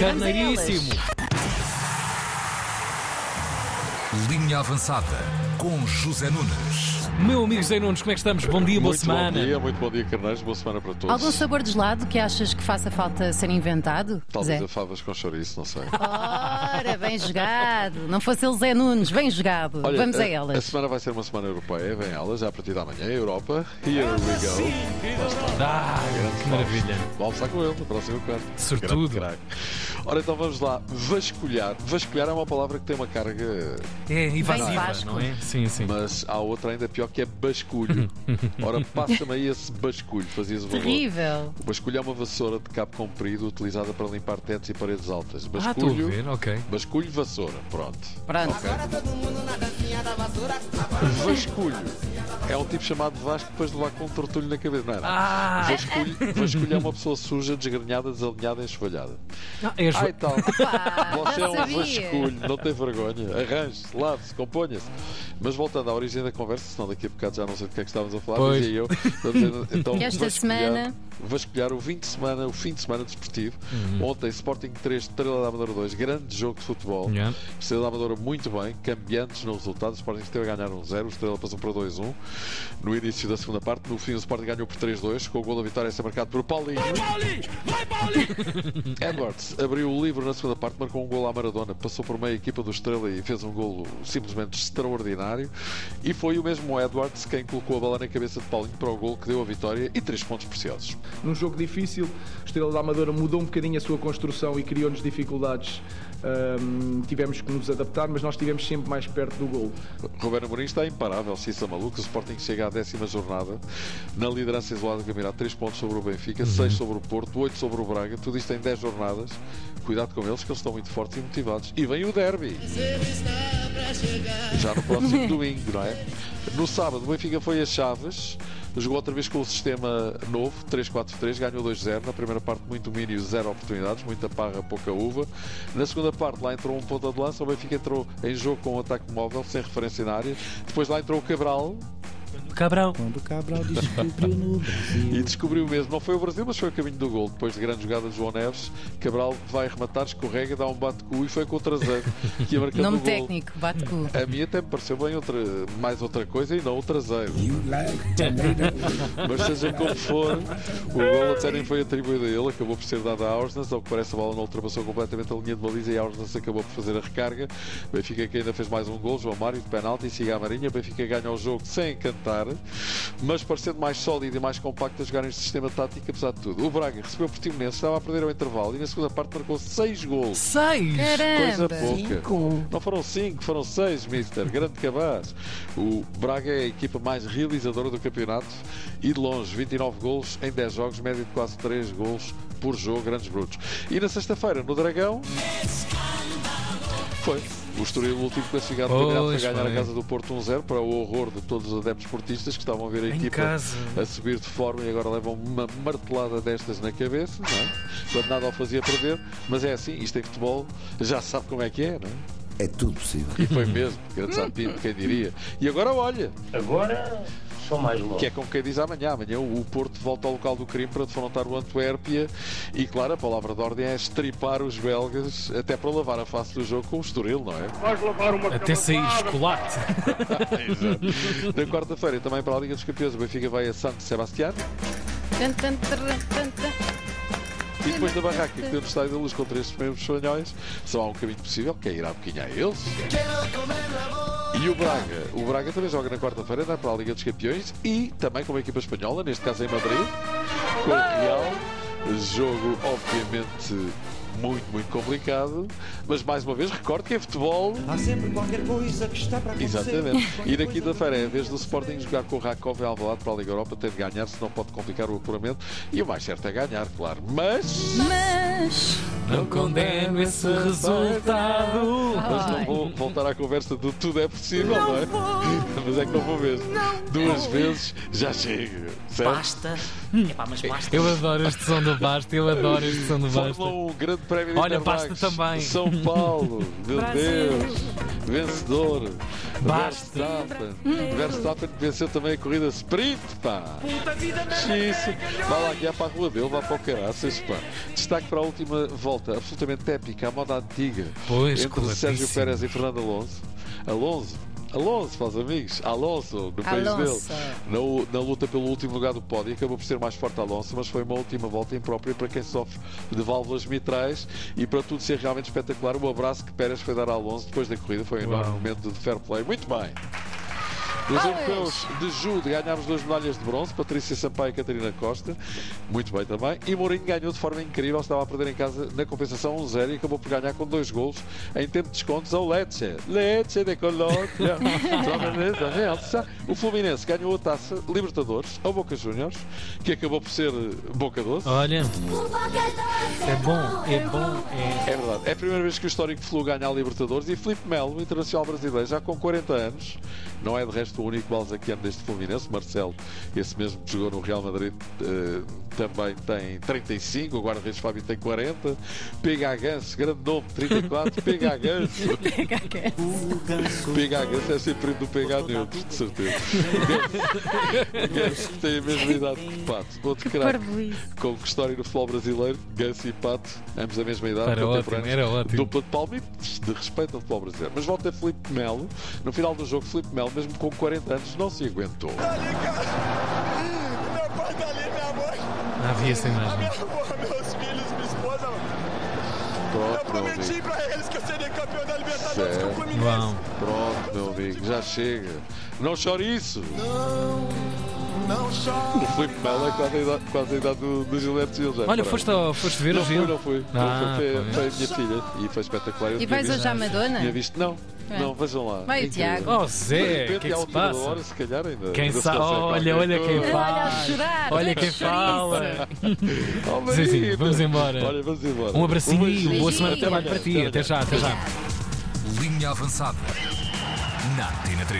Carneiríssimo. Linha avançada com José Nunes. Meu amigo Zé Nunes, como é que estamos? Bom dia, boa muito semana. bom dia, muito bom dia, Carneiros. Boa semana para todos. Algum sabor de gelado que achas que faça falta ser inventado? Talvez Zé? a favas com chouriço, não sei. Ora, bem jogado. Não fosse ele Zé Nunes, bem jogado. Olha, Vamos a, A elas. semana vai ser uma semana europeia, vem elas, já a partir da manhã, Europa. Here we go. Ah, que maravilha. Vamos lá com ele, no próximo quarto. Sortudo. Grande. Ora, então vamos lá. Vasculhar. Vasculhar é uma palavra que tem uma carga, É invasiva, Vasco. não é? Sim, sim. mas há outra ainda pior que é basculho. Ora, passa-me aí esse basculho, fazias o favor. Terrível. O basculho é uma vassoura de cabo comprido utilizada para limpar tetos e paredes altas. Ah, Basculho, ver, ok. basculho, vassoura. Pronto. Pronto. Vasculho é um tipo chamado Vasco depois de levar com um tortulho na cabeça, não era? Ah, Vasculho, vasculho é uma pessoa suja, desgrenhada, desalinhada e enxovalhada. não, és... Ai tal, Pá, você é um sabia. vasculho, não tem vergonha. Arranje-se, lave-se, componha-se. Mas voltando à origem da conversa, senão daqui a bocado já não sei do que é que estávamos a falar, Pois. dizia eu. Vamos dizer, Então, E esta vasculhar- semana? Vasculhar o fim de semana, o fim de semana desportivo. Uhum. Ontem, Sporting 3, Estrela da Amadora 2, grande jogo de futebol. Yeah. Estrela da Amadora muito bem, cambiantes no resultado. O Sporting esteve a ganhar 1-0, o Estrela passou para 2-1 no início da segunda parte. No fim, o Sporting ganhou por 3-2, com o gol da vitória a ser marcado por Paulinho. Edwards abriu o livro na segunda parte, marcou um gol à Maradona, passou por meia equipa do Estrela e fez um gol simplesmente extraordinário. E foi o mesmo Edwards quem colocou a bola na cabeça de Paulinho para o gol que deu a vitória e três pontos preciosos. num jogo difícil. O Estrela da Amadora mudou um bocadinho a sua construção e criou-nos dificuldades. Ahm, tivemos que nos adaptar, mas nós estivemos sempre mais perto do gol. Ruben Amorim está imparável, se isso é maluco. O Sporting chega à décima jornada na liderança isolada do campeonato, 3 pontos sobre o Benfica, 6 sobre o Porto, 8 sobre o Braga, tudo isto em 10 jornadas. Cuidado com eles, que eles estão muito fortes e motivados. E vem o derby. Já no próximo domingo, não é? No sábado, o Benfica foi a Chaves, jogou outra vez com o sistema novo, 3-4-3, ganhou 2-0. Na primeira parte, muito domínio, zero oportunidades, muita parra, pouca uva. Na segunda parte, lá entrou um ponta de lança, o Benfica entrou em jogo com um ataque móvel, sem referência na área. Depois lá entrou o Cabral Cabral. Quando o Cabral descobriu no Brasil. e descobriu mesmo, não foi o Brasil, mas foi o caminho do gol. Depois de grande jogada de João Neves, Cabral vai rematar, escorrega, dá um bate-cu e foi com o traseiro que ia marcando Nome o gol. técnico, bate cu. A mim até me pareceu bem outra, mais outra coisa e não o traseiro. Mas seja como for, o gol até nem foi atribuído a ele, acabou por ser dado a Aursnes. Ao que parece, a bola não ultrapassou completamente a linha de baliza e a Aursnes acabou por fazer a recarga. Benfica que ainda fez mais um gol, João Mário de penalti e siga a Marinha. Benfica ganha o jogo sem encantar, mas parecendo mais sólido e mais compacto a jogar neste sistema tático, apesar de tudo. O Braga recebeu o Portimonense, estava a perder ao intervalo e na segunda parte marcou 6 gols. Seis! Coisa Caramba! pouca. Não foram 5, foram 6, Mister. Grande cabaz. O Braga é a equipa mais realizadora do campeonato e de longe, 29 golos em 10 jogos, média de quase 3 golos por jogo, grandes brutos. E na sexta-feira, no Dragão, foi. O Estoril, o último classificado foi Pois, ganhar a casa do Porto 1-0 para o horror de todos os adeptos portistas que estavam a ver a Em equipa casa. a subir de forma e agora levam uma martelada destas na cabeça, não é? Quando nada o fazia perder, mas é assim, isto em futebol já sabe como é que é, não é? É tudo possível. E foi mesmo, grande sapinho, quem diria. E agora olha, Agora sou mais que é como quem diz amanhã. Amanhã o Porto volta ao local do crime para defrontar o Antuérpia. E claro, a palavra de ordem é estripar os belgas até para lavar a face do jogo com o Estoril, não é? Até sair chocolate. Exato. Na quarta-feira, também para a Liga dos Campeões, o Benfica vai a Santo tan. E depois da barraca que no Estádio da Luz contra estes mesmos espanhóis, só há um caminho possível, que é ir à boquinha a eles. E o Braga, o Braga também joga na quarta-feira, vai para a Liga dos Campeões e também com uma equipa espanhola, neste caso em Madrid, com o Real. Jogo, obviamente, muito, muito complicado, mas mais uma vez recordo que é futebol. Há sempre qualquer coisa que está para acontecer. Exatamente. E na quinta-feira a vez do Sporting jogar com o Rakov em Alvalade para a Liga Europa, tem de ganhar, senão pode complicar o apuramento. E o mais certo é ganhar, claro. Mas. Mas. Não condeno esse resultado. Mas não vou voltar à conversa do tudo é possível, não, é? Mas é que não vou mesmo. Duas vezes já chega. Certo? Basta. Epá, mas basta. Eu adoro este som do Basta, eu adoro este som do Basta. Fórmula 1, grande prémio de Olha, Interlagos. basta também. São Paulo, meu. Deus, vencedor. Basta. Verstappen. Verstappen venceu também a corrida sprint, pá. Isso. Vai lá guiar para a rua dele, vai para o caraças, pá. Destaque para a última volta, absolutamente épica, à moda antiga. Pois, entre Sérgio. Pérez e Fernando Alonso. Alonso. Alonso, para os amigos. Alonso, no país Alonso. dele. Na, na luta pelo último lugar do pódio, acabou por ser mais forte Alonso, mas foi uma última volta imprópria para quem sofre de válvulas mitrais e para tudo ser realmente espetacular. O abraço que Pérez foi dar a Alonso depois da corrida foi um Uau. enorme momento de fair play. Muito bem. Nos europeus de Jude ganhámos duas medalhas de bronze, Patrícia Sampaio e Catarina Costa. Muito bem também. E Mourinho ganhou de forma incrível, estava a perder em casa na compensação 1-0 e acabou por ganhar com dois golos em tempo de descontos ao Lecce. Lecce de Colômbia. o Fluminense ganhou a taça Libertadores ao Boca Juniors, que acabou por ser Boca Doce. Olha. É bom, é bom, é. É verdade. É a primeira vez que o histórico Flu ganha a Libertadores e Filipe Melo, o internacional brasileiro, já com 40 anos, não é de resto o único balzaquiano deste Fluminense. Marcelo, esse mesmo que jogou no Real Madrid, eh, também tem 35. O guarda-redes Fábio tem 40. PH Ganso, grande nome, 34. PH Ganso. PH Ganso é sempre primo do PH Neutro, de certeza. Ganso que tem a mesma idade que Pato. Outro craque com história no futebol brasileiro, Ganso e Pato, ambos a mesma idade, Era ótimo, contemporâneos. era ótimo. Dupla de palmitos, de respeito ao futebol brasileiro. Mas volta a Filipe Melo. No final do jogo, Filipe Melo, mesmo com 40 anos, não se aguentou. Meu pai tá ali, minha mãe, vi essa imagem. minha avó, meus filhos, minha esposa. Eu Pronto, meu prometi amigo. pra eles que eu seria campeão da Libertadores Certo. com o Fluminense. Uau. Pronto, meu amigo, já chega. Não chore isso. Não. O Filipe Melo é quase a idade, quase a idade do, do Gilberto Gil. já, Olha, foste, ao- foste ver Não o Gil? não fui. Ah, não fui. Foi, pois. foi a minha filha e foi espetacular. Eu E vais hoje à Madonna? Tinha visto, não, É. não, vejam lá. Vai o. Tiago. Oh, Zé, o repente, que é que se passa? hora, se calhar ainda. Quem ainda sabe? Olha, olha quem fala. Olha a chorar. Olha quem fala. Oh, Sim, vamos embora. Olha, vamos embora. Um abracinho e beijinho. boa semana de trabalho para ti. Até já, até já. Linha avançada. Na Tina 3.